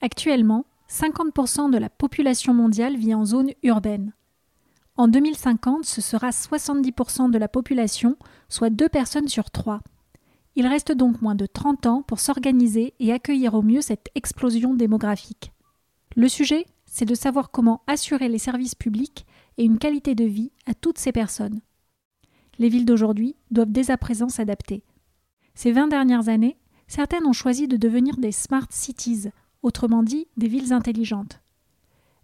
Actuellement, 50% de la population mondiale vit en zone urbaine. En 2050, ce sera 70% de la population, soit 2 personnes sur 3. Il reste donc moins de 30 ans pour s'organiser et accueillir au mieux cette explosion démographique. Le sujet, c'est de savoir comment assurer les services publics et une qualité de vie à toutes ces personnes. Les villes d'aujourd'hui doivent dès à présent s'adapter. Ces 20 dernières années, certaines ont choisi de devenir des smart cities, autrement dit des villes intelligentes.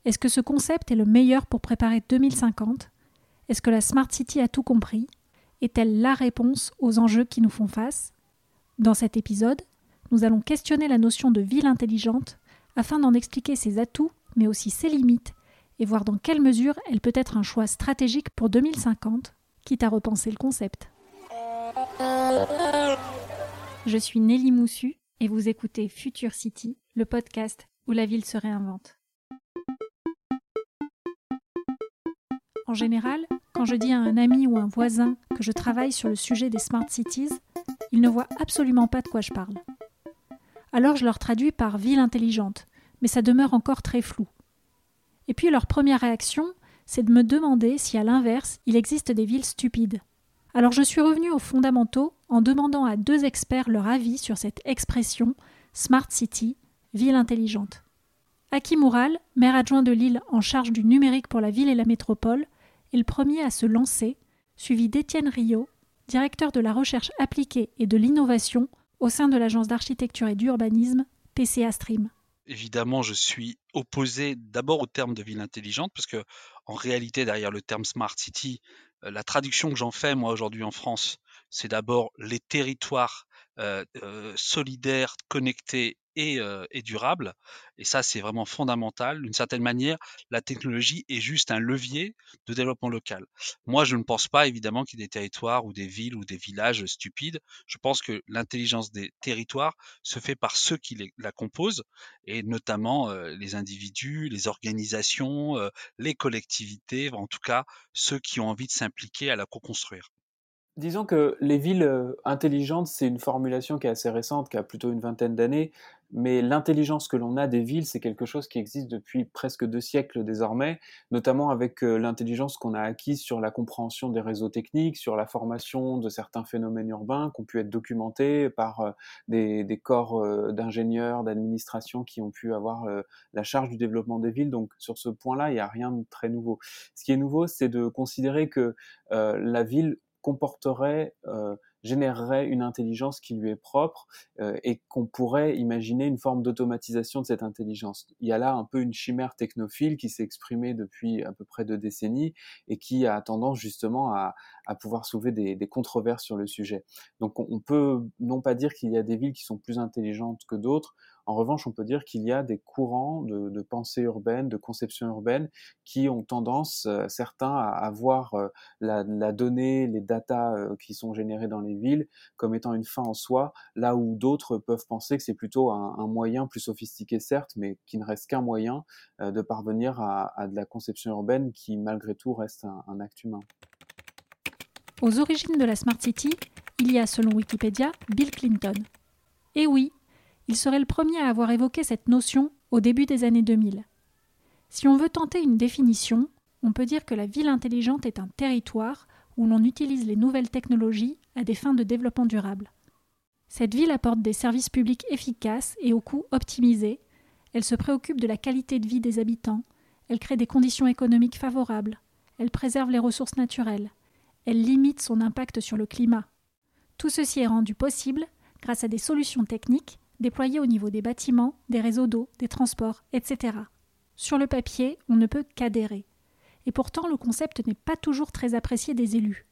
Est-ce que ce concept est le meilleur pour préparer 2050 Est-ce que la Smart City a tout compris? Est-elle la réponse aux enjeux qui nous font face? Dans cet épisode, nous allons questionner la notion de ville intelligente afin d'en expliquer ses atouts, mais aussi ses limites, et voir dans quelle mesure elle peut être un choix stratégique pour 2050, quitte à repenser le concept. Je suis Nelly Moussu et vous écoutez Future City, le podcast où la ville se réinvente. En général, quand je dis à un ami ou un voisin que je travaille sur le sujet des smart cities, ils ne voient absolument pas de quoi je parle. Alors je leur traduis par ville intelligente, mais ça demeure encore très flou. Et puis leur première réaction, c'est de me demander si à l'inverse, il existe des villes stupides. Alors je suis revenu aux fondamentaux en demandant à deux experts leur avis sur cette expression Smart City, ville intelligente. Aki Moural, maire adjoint de Lille en charge du numérique pour la ville et la métropole, est le premier à se lancer, suivi d'Étienne Rio, directeur de la recherche appliquée et de l'innovation au sein de l'agence d'architecture et d'urbanisme PCA Stream. Évidemment, je suis opposé d'abord au terme de ville intelligente parce que en réalité derrière le terme smart city, euh, la traduction que j'en fais moi aujourd'hui en France, c'est d'abord les territoires euh, euh, solidaires, connectés et, durable. Et ça, c'est vraiment fondamental. D'une certaine manière, la technologie est juste un levier de développement local. Moi, je ne pense pas évidemment qu'il y ait des territoires ou des villes ou des villages stupides. Je pense que l'intelligence des territoires se fait par ceux qui la composent, et notamment les individus, les organisations, les collectivités, en tout cas ceux qui ont envie de s'impliquer à la co-construire. Disons que les villes intelligentes, c'est une formulation qui est assez récente, qui a plutôt une vingtaine d'années, mais l'intelligence que l'on a des villes, c'est quelque chose qui existe depuis presque deux siècles désormais, notamment avec euh, l'intelligence qu'on a acquise sur la compréhension des réseaux techniques, sur la formation de certains phénomènes urbains qui ont pu être documentés par euh, des, corps euh, d'ingénieurs, d'administration qui ont pu avoir la charge du développement des villes. Donc sur ce point-là, il n'y a rien de très nouveau. Ce qui est nouveau, c'est de considérer que la ville comporterait générerait une intelligence qui lui est propre euh, et qu'on pourrait imaginer une forme d'automatisation de cette intelligence. Il y a là un peu une chimère technophile qui s'est exprimée depuis à peu près deux décennies et qui a tendance justement à, à pouvoir soulever des, des, controverses sur le sujet. Donc on, on peut non pas dire qu'il y a des villes qui sont plus intelligentes que d'autres, en revanche, on peut dire qu'il y a des courants de, pensée urbaine, de conception urbaine, qui ont tendance, euh, certains, à, à voir euh, la, donnée, les datas euh, qui sont générées dans les villes comme étant une fin en soi, là où d'autres peuvent penser que c'est plutôt un, moyen plus sophistiqué, certes, mais qui ne reste qu'un moyen de parvenir à, à, de la conception urbaine qui, malgré tout, reste un, un acte humain. Aux origines de la Smart City, il y a, selon Wikipédia, Bill Clinton. Et oui, il serait le premier à avoir évoqué cette notion au début des années 2000. Si on veut tenter une définition, on peut dire que la ville intelligente est un territoire où l'on utilise les nouvelles technologies à des fins de développement durable. Cette ville apporte des services publics efficaces et au coût optimisé, elle se préoccupe de la qualité de vie des habitants, elle crée des conditions économiques favorables, elle préserve les ressources naturelles, elle limite son impact sur le climat. Tout ceci est rendu possible grâce à des solutions techniques déployés au niveau des bâtiments, des réseaux d'eau, des transports, etc. Sur le papier, on ne peut qu'adhérer. Et pourtant, le concept n'est pas toujours très apprécié des élus.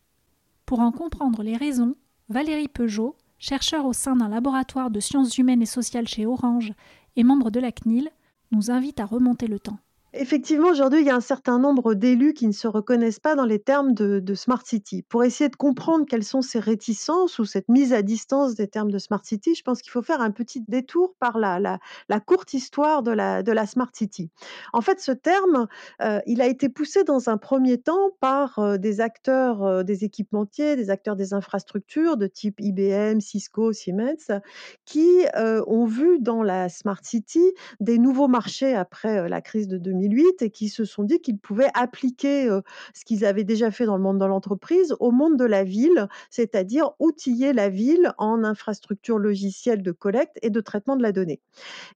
Pour en comprendre les raisons, Valérie Peugeot, chercheur au sein d'un laboratoire de sciences humaines et sociales chez Orange et membre de la CNIL, nous invite à remonter le temps. Effectivement, aujourd'hui, il y a un certain nombre d'élus qui ne se reconnaissent pas dans les termes de, Smart City. Pour essayer de comprendre quelles sont ces réticences ou cette mise à distance des termes de Smart City, je pense qu'il faut faire un petit détour par la, courte histoire de la, Smart City. En fait, ce terme, euh, il a été poussé dans un premier temps par euh, des acteurs euh, des équipementiers, des acteurs des infrastructures de type IBM, Cisco, Siemens, qui ont vu dans la Smart City des nouveaux marchés après la crise de 2000 et qui se sont dit qu'ils pouvaient appliquer ce qu'ils avaient déjà fait dans le monde de l'entreprise au monde de la ville, c'est-à-dire outiller la ville en infrastructure logicielle de collecte et de traitement de la donnée.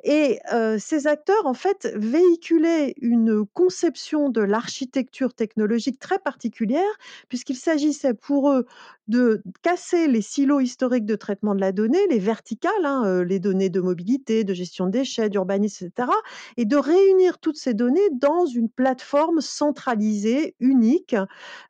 Et ces acteurs, en fait, véhiculaient une conception de l'architecture technologique très particulière, puisqu'il s'agissait pour eux de casser les silos historiques de traitement de la donnée, les verticales, hein, les données de mobilité, de gestion de déchets, d'urbanisme, etc., et de réunir toutes ces données dans une plateforme centralisée, unique,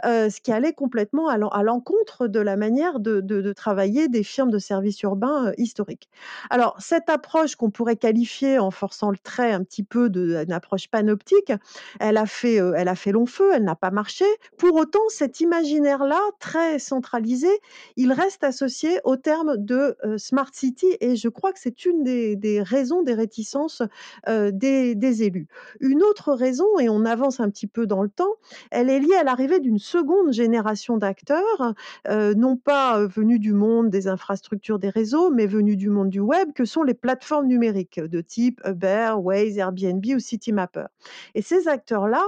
euh, ce qui allait complètement à l'encontre de la manière de, travailler des firmes de services urbains euh, historiques. Alors, cette approche qu'on pourrait qualifier, en forçant le trait un petit peu, d'une approche panoptique, elle a, fait, euh, elle a fait long feu, elle n'a pas marché. Pour autant, cet imaginaire-là, très centralisé, il reste associé au terme de Smart City et je crois que c'est une des, raisons des réticences des, des, élus. Une autre raison, et on avance un petit peu dans le temps, elle est liée à l'arrivée d'une seconde génération d'acteurs, euh, non pas venus du monde des infrastructures des réseaux, mais venus du monde du web, que sont les plateformes numériques de type Uber, Waze, Airbnb ou Citymapper. Et ces acteurs-là,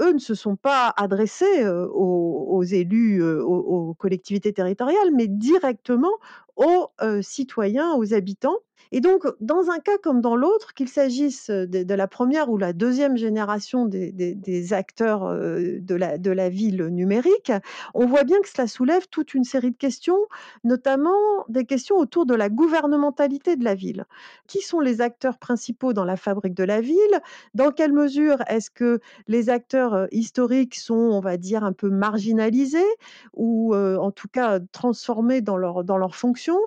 eux, ne se sont pas adressés aux, aux élus, aux, collectivités territoriale, mais directement aux euh, citoyens, aux habitants. Et donc, dans un cas comme dans l'autre, qu'il s'agisse de, la première ou la deuxième génération des, acteurs de, la, ville numérique, on voit bien que cela soulève toute une série de questions, notamment des questions autour de la gouvernementalité de la ville. Qui sont les acteurs principaux dans la fabrique de la ville? Dans quelle mesure est-ce que les acteurs historiques sont, on va dire, un peu marginalisés ou en tout cas transformés dans leur, dans leur fonction?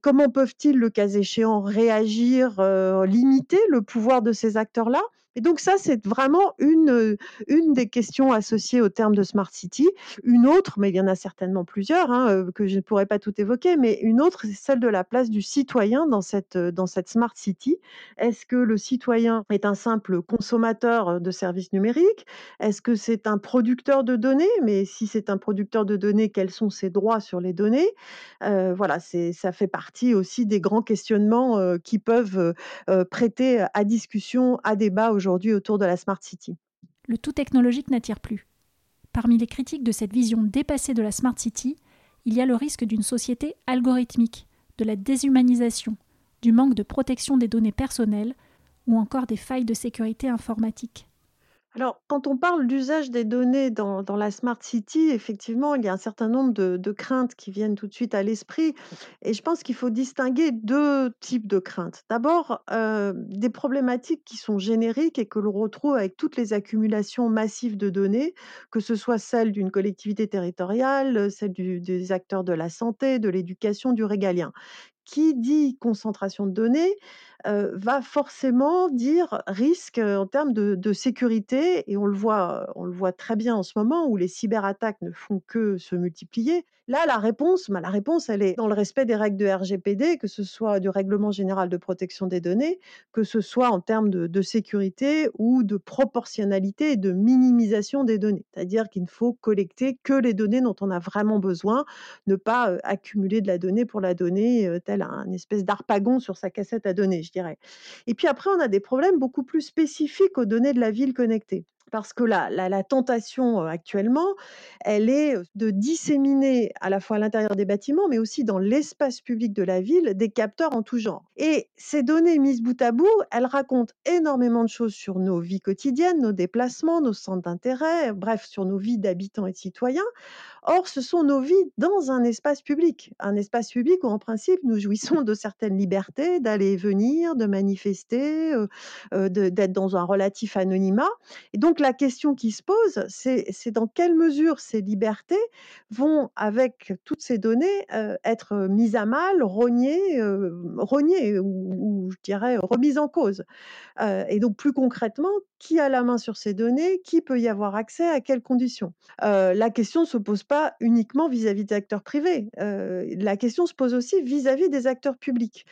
Comment peuvent-ils, le cas échéant, réagir, euh, limiter le pouvoir de ces acteurs-là et donc ça, c'est vraiment une, une des questions associées au terme de Smart City. Une autre, mais il y en a certainement plusieurs, hein, que je ne pourrais pas tout évoquer, mais une autre, c'est celle de la place du citoyen dans cette, dans cette Smart City. Est-ce que le citoyen est un simple consommateur de services numériques? Est-ce que c'est un producteur de données? Mais si c'est un producteur de données, quels sont ses droits sur les données? Euh, Voilà, ça fait partie aussi des grands questionnements qui peuvent prêter à discussion, à débat aujourd'hui autour de la Smart City. Le tout technologique n'attire plus. Parmi les critiques de cette vision dépassée de la Smart City, il y a le risque d'une société algorithmique, de la déshumanisation, du manque de protection des données personnelles ou encore des failles de sécurité informatique. Alors, quand on parle d'usage des données dans, la Smart City, effectivement, il y a un certain nombre de, craintes qui viennent tout de suite à l'esprit. Et je pense qu'il faut distinguer deux types de craintes. D'abord, euh, des problématiques qui sont génériques et que l'on retrouve avec toutes les accumulations massives de données, que ce soit celles d'une collectivité territoriale, celles des acteurs de la santé, de l'éducation, du régalien. Qui dit concentration de données va forcément dire risque en termes de, sécurité et on le voit, on le voit très bien en ce moment où les cyberattaques ne font que se multiplier. Là, la réponse, bah, la réponse, elle est dans le respect des règles de RGPD, que ce soit du règlement général de protection des données, que ce soit en termes de, sécurité ou de proportionnalité et de minimisation des données. C'est-à-dire qu'il ne faut collecter que les données dont on a vraiment besoin, ne pas accumuler de la donnée pour la donnée, tel un espèce d'arpagon sur sa cassette à données Et puis après, on a des problèmes beaucoup plus spécifiques aux données de la ville connectée parce que la, la, tentation actuellement, elle est de disséminer à la fois à l'intérieur des bâtiments, mais aussi dans l'espace public de la ville, des capteurs en tout genre. Et ces données mises bout à bout, elles racontent énormément de choses sur nos vies quotidiennes, nos déplacements, nos centres d'intérêt, bref, sur nos vies d'habitants et de citoyens. Or, ce sont nos vies dans un espace public, un espace public où, en principe, nous jouissons de certaines libertés, d'aller et venir, de manifester, d'être dans un relatif anonymat. Et donc, la question qui se pose, c'est dans quelle mesure ces libertés vont, avec toutes ces données, euh, être mises à mal, rognées, euh, rognées ou, je dirais remises en cause. Euh, et donc, plus concrètement, qui a la main sur ces données, qui peut y avoir accès, à quelles conditions? Euh, la question ne se pose pas uniquement vis-à-vis des acteurs privés, euh, la question se pose aussi vis-à-vis des acteurs publics.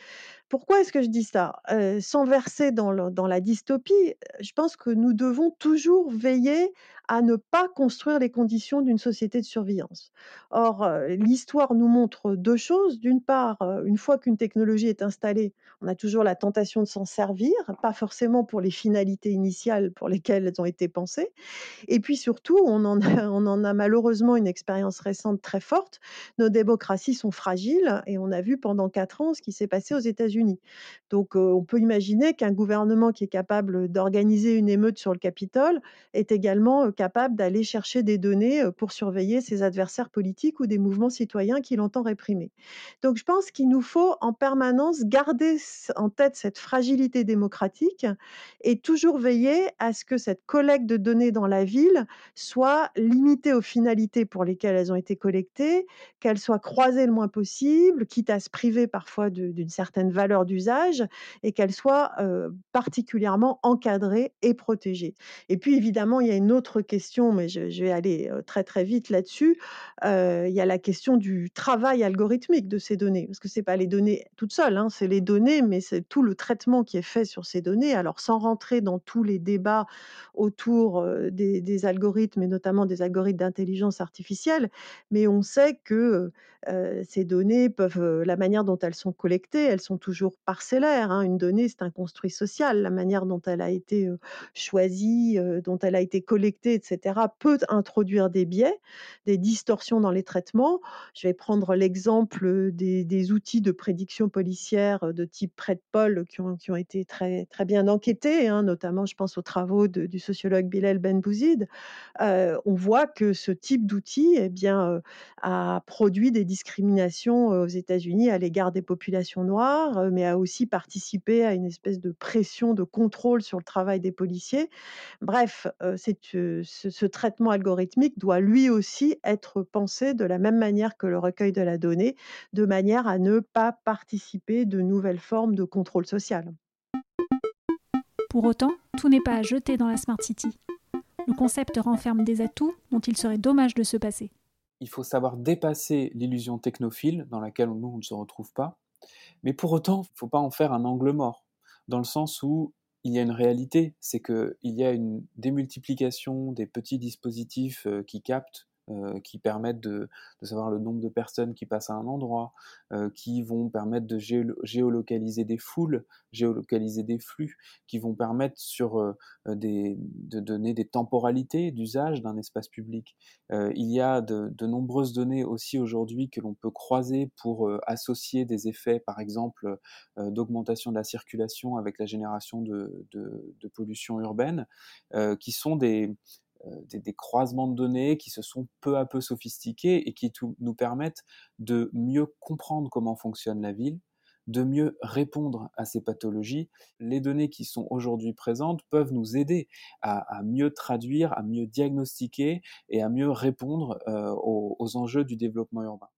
Pourquoi est-ce que je dis ça? Euh, Sans verser dans, dans, la dystopie, je pense que nous devons toujours veiller à ne pas construire les conditions d'une société de surveillance. Or, l'histoire nous montre deux choses. D'une part, une fois qu'une technologie est installée, on a toujours la tentation de s'en servir, pas forcément pour les finalités initiales pour lesquelles elles ont été pensées. Et puis surtout, on en a, malheureusement une expérience récente très forte. Nos démocraties sont fragiles et on a vu pendant quatre ans ce qui s'est passé aux États-Unis. Donc, on peut imaginer qu'un gouvernement qui est capable d'organiser une émeute sur le Capitole est également capable d'aller chercher des données pour surveiller ses adversaires politiques ou des mouvements citoyens qu'il entend réprimer. Donc, je pense qu'il nous faut en permanence garder en tête cette fragilité démocratique et toujours veiller à ce que cette collecte de données dans la ville soit limitée aux finalités pour lesquelles elles ont été collectées, qu'elles soient croisées le moins possible, quitte à se priver parfois d'une certaine valeur d'usage, et qu'elles soient particulièrement encadrées et protégées. Et puis évidemment, il y a une autre mais je, vais aller très très vite là-dessus. il y a la question du travail algorithmique de ces données, parce que c'est pas les données toutes seules, hein, c'est les données, mais c'est tout le traitement qui est fait sur ces données. Alors sans rentrer dans tous les débats autour des, des algorithmes et notamment des algorithmes d'intelligence artificielle, mais on sait que ces données peuvent, la manière dont elles sont collectées, elles sont toujours parcellaires. Hein. Une donnée, c'est un construit social. La manière dont elle a été choisie, dont elle a été collectée, etc., peut introduire des biais, des distorsions dans les traitements. Je vais prendre l'exemple des, outils de prédiction policière de type PredPol qui ont, qui ont été très, très bien enquêtés, hein, notamment je pense aux travaux du sociologue Bilal Benbouzid. on voit que ce type d'outil eh bien, a produit des discriminations aux États-Unis à l'égard des populations noires, mais a aussi participé à une espèce de pression de contrôle sur le travail des policiers. Bref, ce, ce, traitement algorithmique doit lui aussi être pensé de la même manière que le recueil de la donnée, de manière à ne pas participer de nouvelles formes de contrôle social. Pour autant, tout n'est pas à jeter dans la Smart City. Le concept renferme des atouts dont il serait dommage de se passer. Il faut savoir dépasser l'illusion technophile dans laquelle nous on ne se retrouve pas, mais pour autant, il ne faut pas en faire un angle mort, dans le sens où il y a une réalité, c'est qu'il y a une démultiplication des petits dispositifs euh, qui captent euh, qui permettent de, savoir le nombre de personnes qui passent à un endroit, euh, qui vont permettre de géolocaliser des foules, géolocaliser des flux, qui vont permettre sur, euh, des, de donner des temporalités d'usage d'un espace public. il y a de, nombreuses données aussi aujourd'hui que l'on peut croiser pour associer des effets, par exemple, d'augmentation de la circulation avec la génération de, de pollution urbaine, qui sont des, euh, des, croisements de données qui se sont peu à peu sophistiqués et qui nous permettent de mieux comprendre comment fonctionne la ville, de mieux répondre à ces pathologies. Les données qui sont aujourd'hui présentes peuvent nous aider à, mieux traduire, à mieux diagnostiquer et à mieux répondre euh, aux enjeux du développement urbain.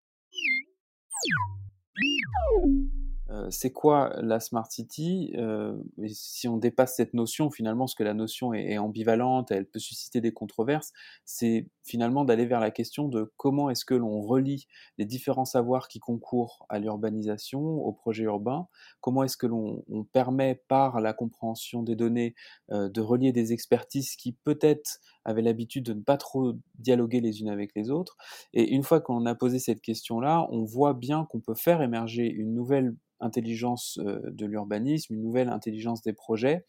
Euh, c'est quoi la Smart City? Euh, Si on dépasse cette notion, finalement, ce que la notion est, ambivalente, elle peut susciter des controverses, c'est finalement d'aller vers la question de comment est-ce que l'on relie les différents savoirs qui concourent à l'urbanisation, au projet urbain, comment est-ce que l'on permet par la compréhension des données euh, de relier des expertises qui peut-être avaient l'habitude de ne pas trop dialoguer les unes avec les autres. Et une fois qu'on a posé cette question-là, on voit bien qu'on peut faire émerger une nouvelle intelligence euh, de l'urbanisme, une nouvelle intelligence des projets,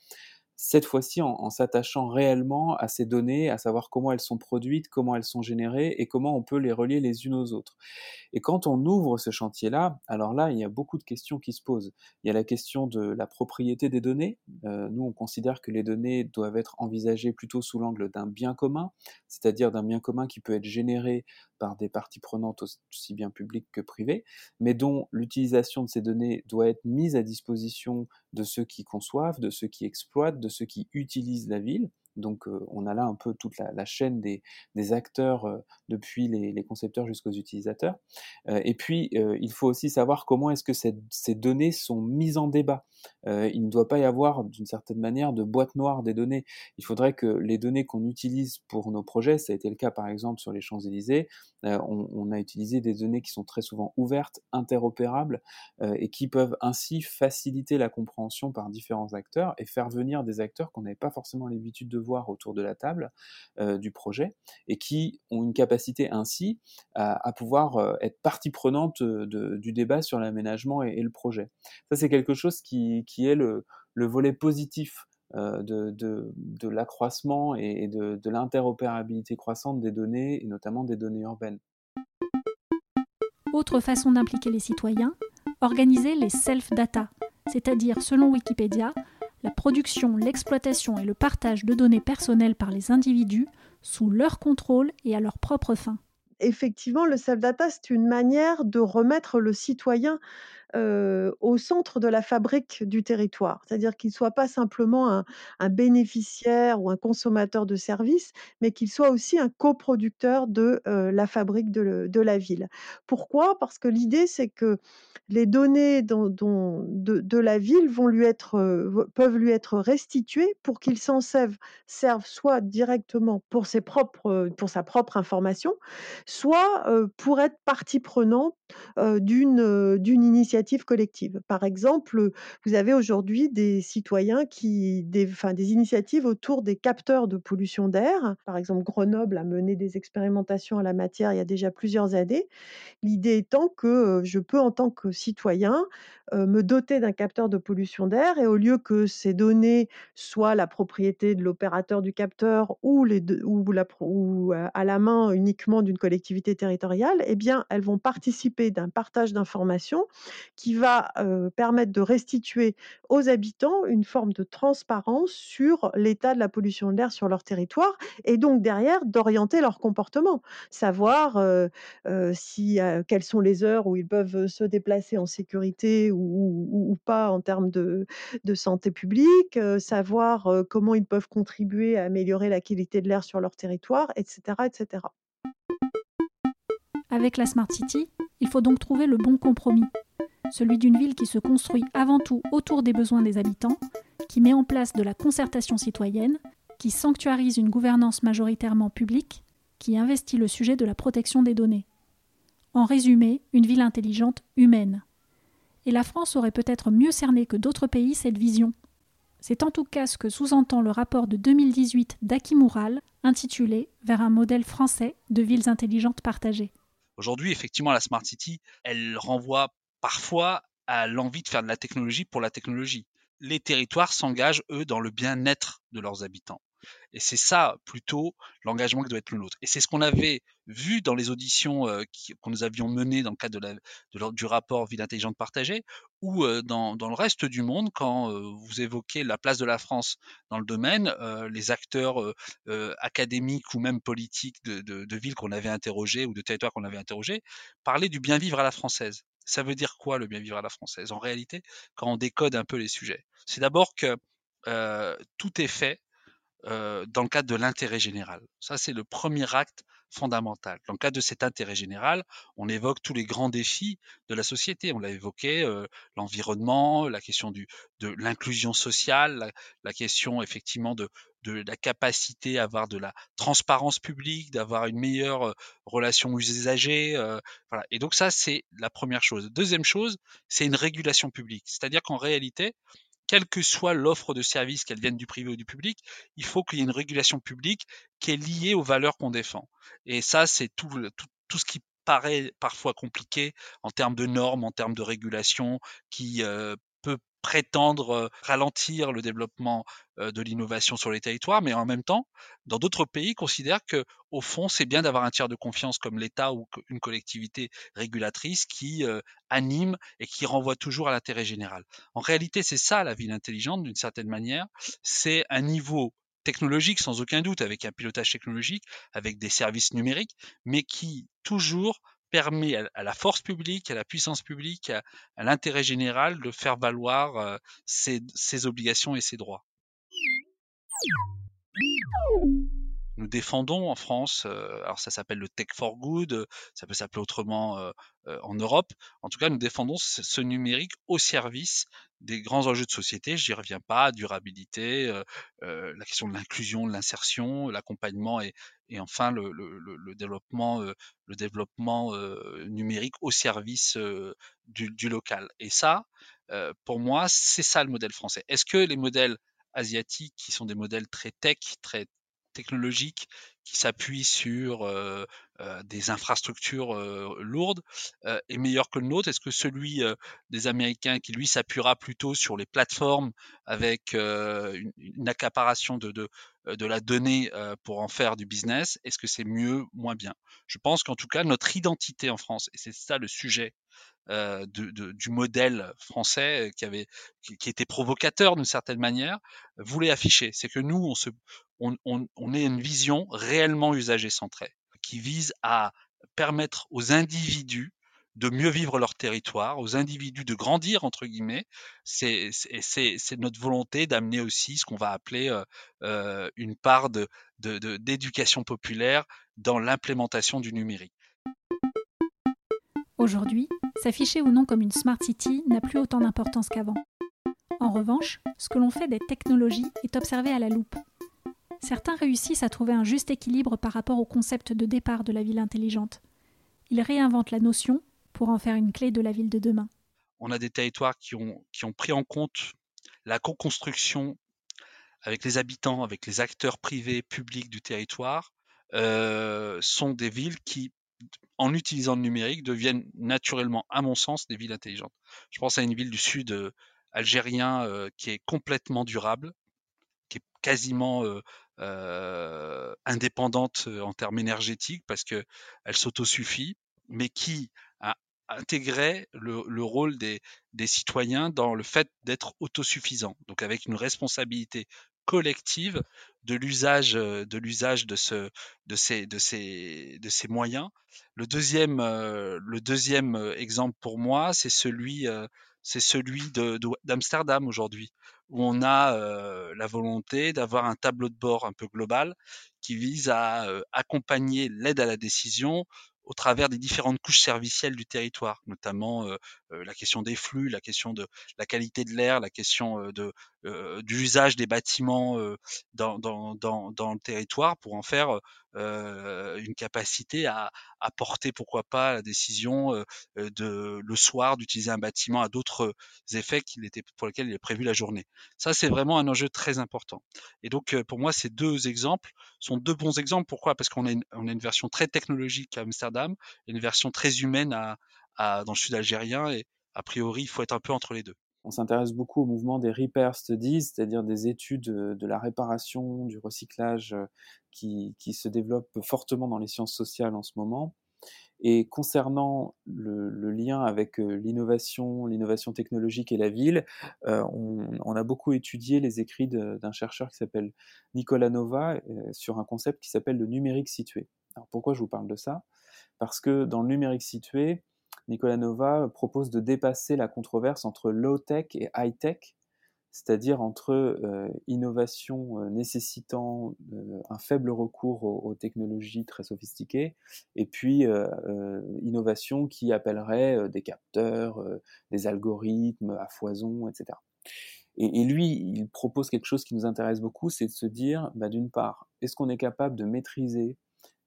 cette fois-ci en, s'attachant réellement à ces données, à savoir comment elles sont produites, comment elles sont générées et comment on peut les relier les unes aux autres. Et quand on ouvre ce chantier-là, alors là, il y a beaucoup de questions qui se posent. Il y a la question de la propriété des données. Euh, nous, on considère que les données doivent être envisagées plutôt sous l'angle d'un bien commun, c'est-à-dire d'un bien commun qui peut être généré par des parties prenantes aussi bien publiques que privées, mais dont l'utilisation de ces données doit être mise à disposition de ceux qui conçoivent, de ceux qui exploitent, de ceux qui utilisent la ville, Donc on a là un peu toute la, chaîne des, acteurs depuis les, concepteurs jusqu'aux utilisateurs. et puis il faut aussi savoir comment est-ce que ces données sont mises en débat. il ne doit pas y avoir d'une certaine manière de boîte noire des données. Il faudrait que les données qu'on utilise pour nos projets, ça a été le cas par exemple sur les Champs-Élysées, on, on, a utilisé des données qui sont très souvent ouvertes, interopérables et qui peuvent ainsi faciliter la compréhension par différents acteurs et faire venir des acteurs qu'on n'avait pas forcément l'habitude de voir autour de la table euh, du projet et qui ont une capacité ainsi à, pouvoir euh, être partie prenante du débat sur l'aménagement et, le projet. Ça, c'est quelque chose qui, est le, volet positif euh, de, l'accroissement et, de, de l'interopérabilité croissante des données, et notamment des données urbaines. Autre façon d'impliquer les citoyens, organiser les self-data, c'est-à-dire, selon Wikipédia, la production, l'exploitation et le partage de données personnelles par les individus sous leur contrôle et à leurs propres fins. Effectivement, le self-data, c'est une manière de remettre le citoyen au centre de la fabrique du territoire. C'est-à-dire qu'il ne soit pas simplement un, bénéficiaire ou un consommateur de services, mais qu'il soit aussi un coproducteur de la fabrique de, la ville. Pourquoi? Parce que l'idée, c'est que les données de, la ville vont lui être, peuvent lui être restituées pour qu'il s'en serve, soit directement pour, ses propres, pour sa propre information, soit pour être partie prenante d'une initiative collective. Par exemple, vous avez aujourd'hui des citoyens qui, des, enfin, des initiatives autour des capteurs de pollution d'air. Par exemple, Grenoble a mené des expérimentations à la matière il y a déjà plusieurs années. L'idée étant que je peux, en tant que citoyen, me doter d'un capteur de pollution d'air et au lieu que ces données soient la propriété de l'opérateur du capteur ou, les ou, ou à la main uniquement d'une collectivité territoriale, eh bien, elles vont participer d'un partage d'informations qui va permettre de restituer aux habitants une forme de transparence sur l'état de la pollution de l'air sur leur territoire et donc derrière d'orienter leur comportement, savoir quelles sont les heures où ils peuvent se déplacer en sécurité ou, pas en termes de, de santé publique, savoir comment ils peuvent contribuer à améliorer la qualité de l'air sur leur territoire, etc. etc. Avec la Smart City, il faut donc trouver le bon compromis, celui d'une ville qui se construit avant tout autour des besoins des habitants, qui met en place de la concertation citoyenne, qui sanctuarise une gouvernance majoritairement publique, qui investit le sujet de la protection des données. En résumé, une ville intelligente humaine. Et la France aurait peut-être mieux cerné que d'autres pays cette vision. C'est en tout cas ce que sous-entend le rapport de 2018 d'Aki Moural, intitulé Vers un modèle français de villes intelligentes partagées. Aujourd'hui, effectivement, la Smart City, elle renvoie parfois à l'envie de faire de la technologie pour la technologie. Les territoires s'engagent, eux, dans le bien-être de leurs habitants. Et c'est ça plutôt l'engagement qui doit être le nôtre. Et c'est ce qu'on avait vu dans les auditions euh, que nous avions menées dans le cadre du rapport Ville intelligente partagée, ou euh, dans, le reste du monde, quand euh, vous évoquez la place de la France dans le domaine, les acteurs académiques ou même politiques de, de villes qu'on avait interrogées ou de territoires qu'on avait interrogés parlaient du bien vivre à la française. Ça veut dire quoi le bien vivre à la française En réalité, quand on décode un peu les sujets, c'est d'abord que tout est fait dans le cadre de l'intérêt général. Ça, c'est le premier acte fondamental. Dans le cadre de cet intérêt général, on évoque tous les grands défis de la société. On l'a évoqué, l'environnement, la question de l'inclusion sociale, la, question effectivement de, la capacité à avoir de la transparence publique, d'avoir une meilleure relation aux usagers. voilà. Et donc ça, c'est la première chose. Deuxième chose, c'est une régulation publique. C'est-à-dire qu'en réalité, quelle que soit l'offre de service, qu'elle vienne du privé ou du public, il faut qu'il y ait une régulation publique qui est liée aux valeurs qu'on défend. Et ça, c'est tout, tout, ce qui paraît parfois compliqué en termes de normes, en termes de régulation, qui euh, prétendre ralentir le développement de l'innovation sur les territoires, mais en même temps, dans d'autres pays, considèrent que, au fond, c'est bien d'avoir un tiers de confiance comme l'État ou une collectivité régulatrice qui anime et qui renvoie toujours à l'intérêt général. En réalité, c'est ça la ville intelligente, d'une certaine manière. C'est un niveau technologique sans aucun doute, avec un pilotage technologique, avec des services numériques, mais qui toujours permet à, la force publique, à la puissance publique, à, l'intérêt général de faire valoir ses, obligations et ses droits. Nous défendons en France, alors ça s'appelle le Tech for Good, ça peut s'appeler autrement en Europe. En tout cas, nous défendons ce, numérique au service des grands enjeux de société. Je n'y reviens pas, durabilité, la question de l'inclusion, de l'insertion, l'accompagnement et, et, enfin le, le, le développement, le développement numérique au service du, du, local. Et ça, pour moi, c'est ça le modèle français. Est-ce que les modèles asiatiques, qui sont des modèles très tech, très technologique qui s'appuie sur des infrastructures lourdes est meilleur que le nôtre? Est-ce que celui des Américains qui lui s'appuiera plutôt sur les plateformes avec une, accaparation de, de, la donnée pour en faire du business, est-ce que c'est mieux, moins bien? Je pense qu'en tout cas, notre identité en France, et c'est ça le sujet euh, de, du modèle français qui avait qui, était provocateur d'une certaine manière voulait afficher. C'est que nous on se on, on, on est une vision réellement usager centrée qui vise à permettre aux individus de mieux vivre leur territoire, aux individus de grandir entre guillemets. C'est notre volonté d'amener aussi ce qu'on va appeler euh, euh une part d'éducation populaire dans l'implémentation du numérique. Aujourd'hui, s'afficher ou non comme une Smart City n'a plus autant d'importance qu'avant. En revanche, ce que l'on fait des technologies est observé à la loupe. Certains réussissent à trouver un juste équilibre par rapport au concept de départ de la ville intelligente. Ils réinventent la notion pour en faire une clé de la ville de demain. On a des territoires qui ont, pris en compte la co-construction avec les habitants, avec les acteurs privés, publics du territoire, euh, sont des villes qui en utilisant le numérique, deviennent naturellement, à mon sens, des villes intelligentes. Je pense à une ville du sud euh, algérien euh, qui est complètement durable, qui est quasiment indépendante en termes énergétiques parce qu'elle s'autosuffit, mais qui a intégré le, rôle des, citoyens dans le fait d'être autosuffisants, donc avec une responsabilité collective de l'usage de ces moyens. Le deuxième le deuxième exemple pour moi, c'est celui d'Amsterdam aujourd'hui où on a la volonté d'avoir un tableau de bord un peu global qui vise à accompagner l'aide à la décision au travers des différentes couches servicielles du territoire, notamment la question des flux, la question de la qualité de l'air, la question de d'usage des bâtiments dans, dans, dans, le territoire pour en faire une capacité à, à, porter, pourquoi pas, la décision de le soir d'utiliser un bâtiment à d'autres effets qu'il était, pour lesquels il est prévu la journée. Ça, c'est vraiment un enjeu très important. Et donc, pour moi, ces deux exemples sont deux bons exemples. Pourquoi? Parce qu'on a, une, a une version très technologique à Amsterdam et une version très humaine à, dans le sud algérien. Et a priori, il faut être un peu entre les deux on s'intéresse beaucoup au mouvement des repair studies, c'est-à-dire des études de la réparation, du recyclage euh, qui, qui, se développent fortement dans les sciences sociales en ce moment. Et concernant le, lien avec euh, l'innovation, l'innovation technologique et la ville, euh, on, a beaucoup étudié les écrits d'un chercheur qui s'appelle Nicolas Nova sur un concept qui s'appelle le numérique situé. Alors pourquoi je vous parle de ça? Parce que dans le numérique situé, Nicolas Nova propose de dépasser la controverse entre low-tech et high-tech, c'est-à-dire entre euh, innovation euh, nécessitant euh, un faible recours aux, technologies très sophistiquées, et puis innovation qui appellerait des capteurs, des algorithmes à foison, etc. Et, lui, il propose quelque chose qui nous intéresse beaucoup, c'est de se dire, bah, d'une part, est-ce qu'on est capable de maîtriser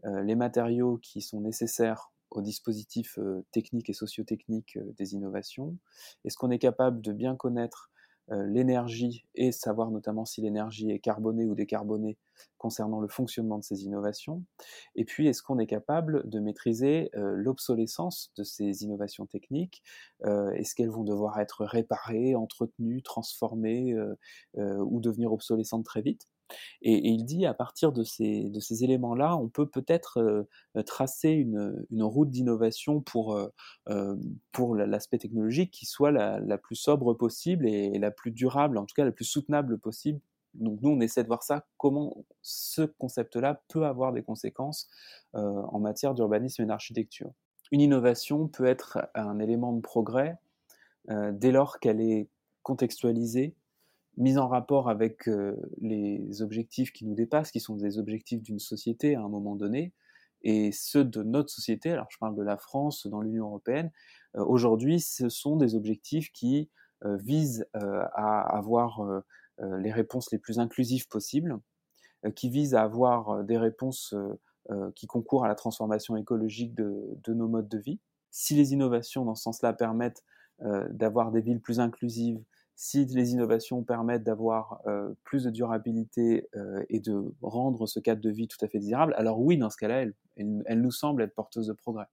les matériaux qui sont nécessaires aux dispositifs euh, techniques et sociotechniques euh, des innovations. Est-ce qu'on est capable de bien connaître l'énergie et savoir notamment si l'énergie est carbonée ou décarbonée concernant le fonctionnement de ces innovations? Et puis, est-ce qu'on est capable de maîtriser l'obsolescence de ces innovations techniques? Est-ce qu'elles vont devoir être réparées, entretenues, transformées ou devenir obsolescentes très vite? Et, il dit, à partir de ces, éléments-là, on peut peut-être euh, tracer une, route d'innovation pour, euh, euh, pour l'aspect technologique qui soit la, plus sobre possible et la plus durable, en tout cas la plus soutenable possible. Donc nous, on essaie de voir ça, comment ce concept-là peut avoir des conséquences en matière d'urbanisme et d'architecture. Une innovation peut être un élément de progrès dès lors qu'elle est contextualisée mise en rapport avec les objectifs qui nous dépassent, qui sont des objectifs d'une société à un moment donné, et ceux de notre société, alors je parle de la France dans l'Union européenne, aujourd'hui ce sont des objectifs qui visent à avoir les réponses les plus inclusives possibles, qui visent à avoir des réponses qui concourent à la transformation écologique de, de, nos modes de vie. Si les innovations dans ce sens-là permettent d'avoir des villes plus inclusives, si les innovations permettent d'avoir euh, plus de durabilité euh, et de rendre ce cadre de vie tout à fait désirable, alors oui, dans ce cas-là, elle, nous semble être porteuse de progrès.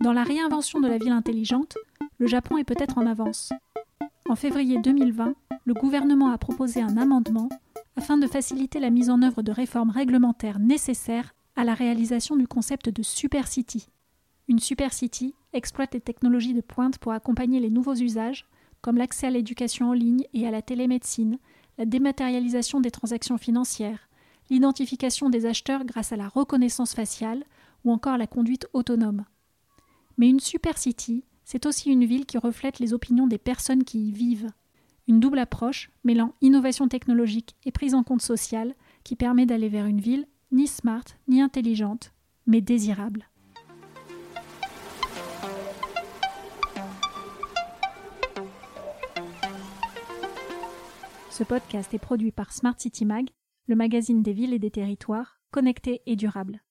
Dans la réinvention de la ville intelligente, le Japon est peut-être en avance. En février 2020, le gouvernement a proposé un amendement afin de faciliter la mise en œuvre de réformes réglementaires nécessaires à la réalisation du concept de Super City. Une Super City exploite les technologies de pointe pour accompagner les nouveaux usages comme l'accès à l'éducation en ligne et à la télémédecine, la dématérialisation des transactions financières, l'identification des acheteurs grâce à la reconnaissance faciale ou encore la conduite autonome. Mais une super city, c'est aussi une ville qui reflète les opinions des personnes qui y vivent. Une double approche mêlant innovation technologique et prise en compte sociale qui permet d'aller vers une ville ni smart ni intelligente, mais désirable. Ce podcast est produit par Smart City Mag, le magazine des villes et des territoires, connectés et durables.